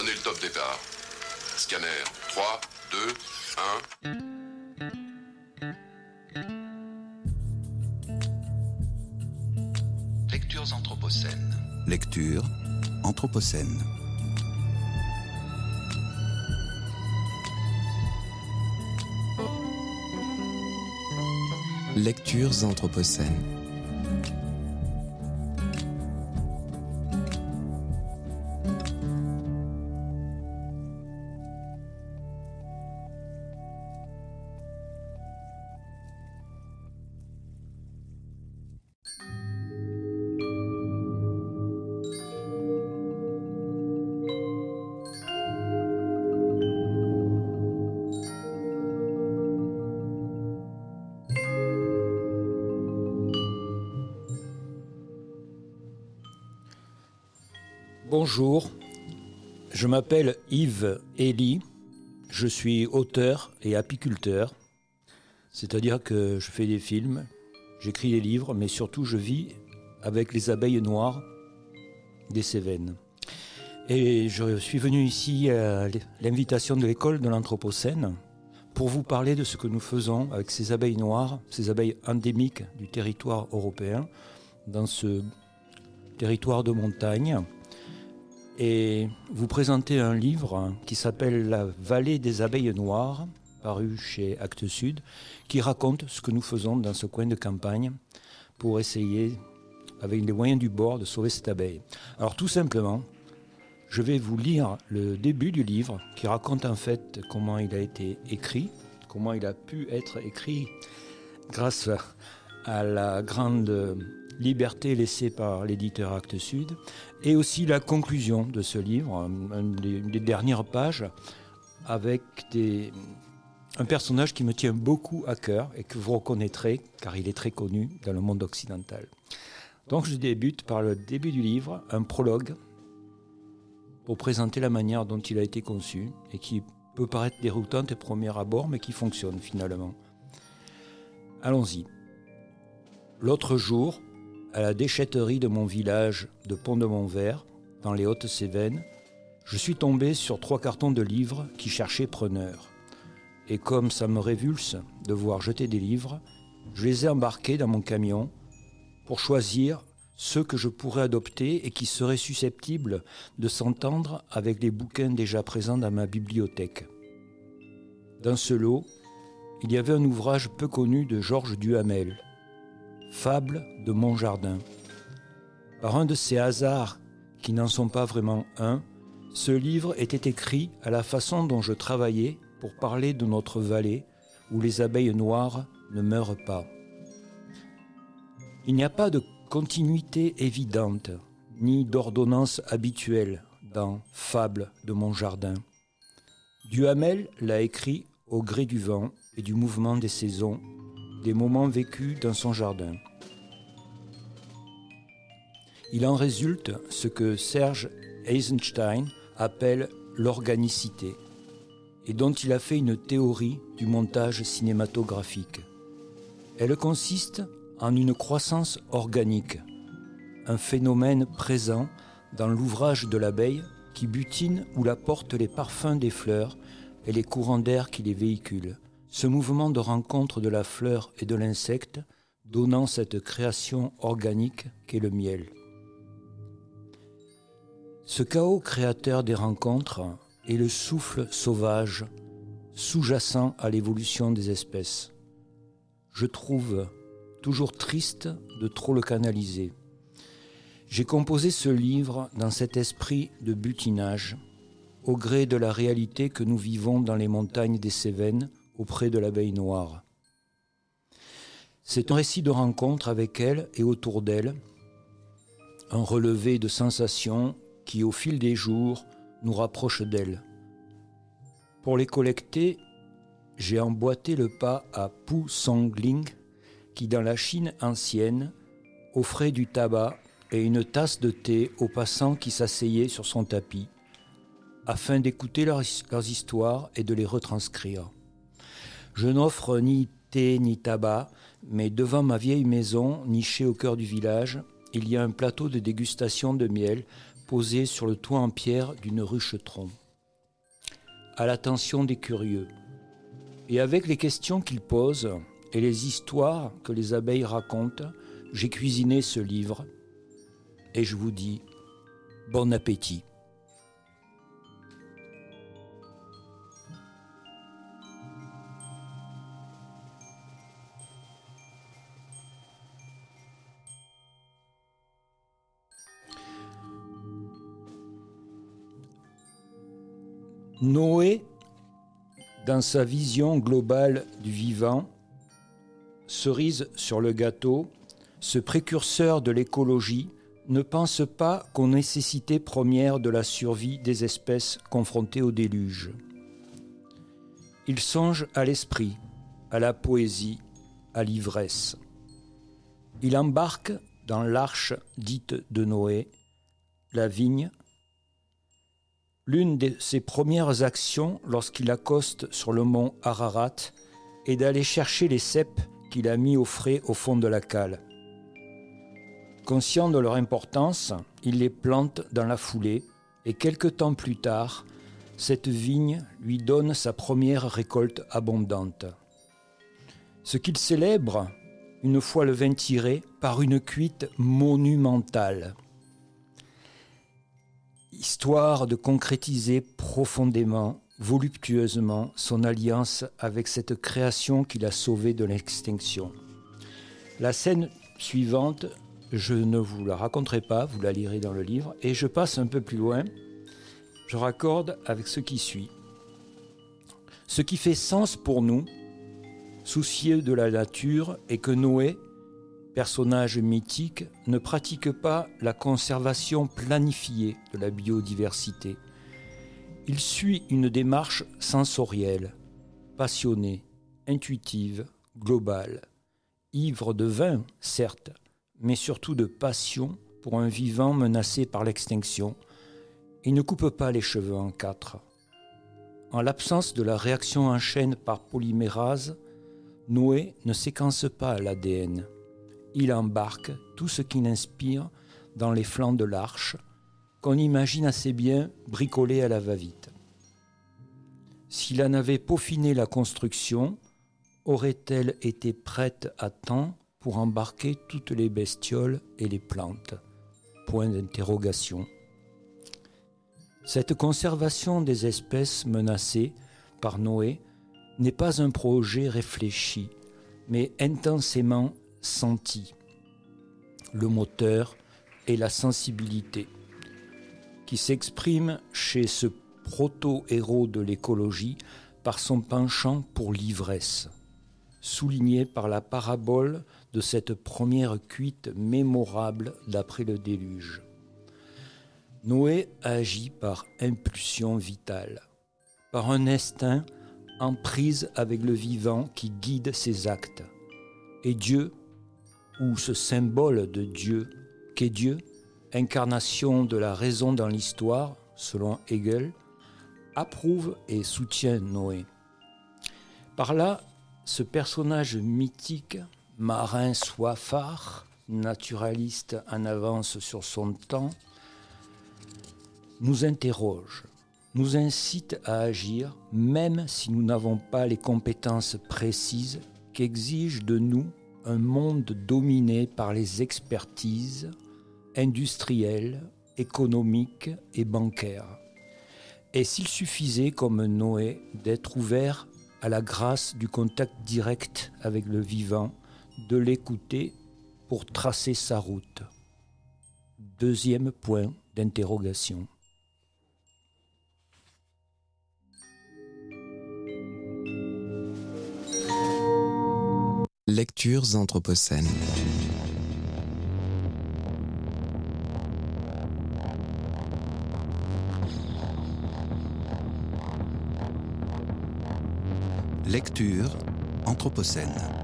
Donnez le top départ. Scanner 3, 2, 1. Lectures anthropocènes. Lecture anthropocène. Lectures anthropocènes. Bonjour, je m'appelle Yves Elie, je suis auteur et apiculteur, c'est-à-dire que je fais des films, j'écris des livres, mais surtout je vis avec les abeilles noires des Cévennes. Et je suis venu ici à l'invitation de l'école de l'Anthropocène pour vous parler de ce que nous faisons avec ces abeilles noires, ces abeilles endémiques du territoire européen, dans ce territoire de montagne et vous présenter un livre qui s'appelle La vallée des abeilles noires, paru chez Actes Sud, qui raconte ce que nous faisons dans ce coin de campagne pour essayer, avec les moyens du bord, de sauver cette abeille. Alors tout simplement, je vais vous lire le début du livre qui raconte en fait comment il a été écrit, comment il a pu être écrit grâce à la grande liberté laissée par l'éditeur Actes Sud, et aussi la conclusion de ce livre, une des, dernières pages, avec un personnage qui me tient beaucoup à cœur et que vous reconnaîtrez car il est très connu dans le monde occidental. Donc je débute par le début du livre, un prologue pour présenter la manière dont il a été conçu et qui peut paraître déroutante au premier abord mais qui fonctionne finalement. Allons-y. L'autre jour, à la déchetterie de mon village de Pont-de-Montvert, dans les Hautes-Cévennes, je suis tombé sur trois cartons de livres qui cherchaient preneurs. Et comme ça me révulse de voir jeter des livres, je les ai embarqués dans mon camion pour choisir ceux que je pourrais adopter et qui seraient susceptibles de s'entendre avec les bouquins déjà présents dans ma bibliothèque. Dans ce lot, il y avait un ouvrage peu connu de Georges Duhamel, Fable de mon jardin. Par un de ces hasards qui n'en sont pas vraiment un, ce livre était écrit à la façon dont je travaillais pour parler de notre vallée où les abeilles noires ne meurent pas. Il n'y a pas de continuité évidente, ni d'ordonnance habituelle dans Fable de mon jardin. Duhamel l'a écrit au gré du vent et du mouvement des saisons des moments vécus dans son jardin. Il en résulte ce que Serge Eisenstein appelle l'organicité, et dont il a fait une théorie du montage cinématographique. Elle consiste en une croissance organique, un phénomène présent dans l'ouvrage de l'abeille qui butine ou la porte les parfums des fleurs et les courants d'air qui les véhiculent ce mouvement de rencontre de la fleur et de l'insecte donnant cette création organique qu'est le miel. Ce chaos créateur des rencontres est le souffle sauvage sous-jacent à l'évolution des espèces. Je trouve toujours triste de trop le canaliser. J'ai composé ce livre dans cet esprit de butinage, au gré de la réalité que nous vivons dans les montagnes des Cévennes, auprès de l'abeille noire. C'est un récit de rencontre avec elle et autour d'elle, un relevé de sensations qui, au fil des jours, nous rapprochent d'elle. Pour les collecter, j'ai emboîté le pas à Pu Songling, qui, dans la Chine ancienne, offrait du tabac et une tasse de thé aux passants qui s'asseyaient sur son tapis, afin d'écouter leurs histoires et de les retranscrire. Je n'offre ni thé ni tabac, mais devant ma vieille maison, nichée au cœur du village, il y a un plateau de dégustation de miel posée sur le toit en pierre d'une ruche tronc, à l'attention des curieux. Et avec les questions qu'ils posent et les histoires que les abeilles racontent, j'ai cuisiné ce livre et je vous dis bon appétit. Noé, dans sa vision globale du vivant, cerise sur le gâteau, ce précurseur de l'écologie ne pense pas qu'aux nécessités premières de la survie des espèces confrontées au déluge. Il songe à l'esprit, à la poésie, à l'ivresse. Il embarque dans l'arche dite de Noé, la vigne, L'une de ses premières actions lorsqu'il accoste sur le mont Ararat est d'aller chercher les cèpes qu'il a mis au frais au fond de la cale. Conscient de leur importance, il les plante dans la foulée et quelque temps plus tard, cette vigne lui donne sa première récolte abondante. Ce qu'il célèbre, une fois le vin tiré, par une cuite monumentale histoire de concrétiser profondément, voluptueusement son alliance avec cette création qu'il a sauvée de l'extinction. La scène suivante, je ne vous la raconterai pas, vous la lirez dans le livre, et je passe un peu plus loin, je raccorde avec ce qui suit. Ce qui fait sens pour nous, soucieux de la nature, est que Noé personnage mythique, ne pratique pas la conservation planifiée de la biodiversité. Il suit une démarche sensorielle, passionnée, intuitive, globale, ivre de vin, certes, mais surtout de passion pour un vivant menacé par l'extinction. Il ne coupe pas les cheveux en quatre. En l'absence de la réaction en chaîne par polymérase, Noé ne séquence pas l'ADN il embarque tout ce qu'il inspire dans les flancs de l'arche, qu'on imagine assez bien bricolée à la va-vite. S'il en avait peaufiné la construction, aurait-elle été prête à temps pour embarquer toutes les bestioles et les plantes? Point d'interrogation. Cette conservation des espèces menacées par Noé n'est pas un projet réfléchi, mais intensément senti, le moteur et la sensibilité, qui s'exprime chez ce proto-héros de l'écologie par son penchant pour l'ivresse, souligné par la parabole de cette première cuite mémorable d'après le déluge. Noé agit par impulsion vitale, par un instinct en prise avec le vivant qui guide ses actes. Et Dieu ou ce symbole de Dieu qu'est Dieu, incarnation de la raison dans l'histoire, selon Hegel, approuve et soutient Noé. Par là, ce personnage mythique, marin soifard, naturaliste en avance sur son temps, nous interroge, nous incite à agir même si nous n'avons pas les compétences précises qu'exige de nous un monde dominé par les expertises industrielles, économiques et bancaires. Et s'il suffisait, comme Noé, d'être ouvert à la grâce du contact direct avec le vivant, de l'écouter pour tracer sa route. Deuxième point d'interrogation. Lectures anthropocènes. Lecture anthropocène.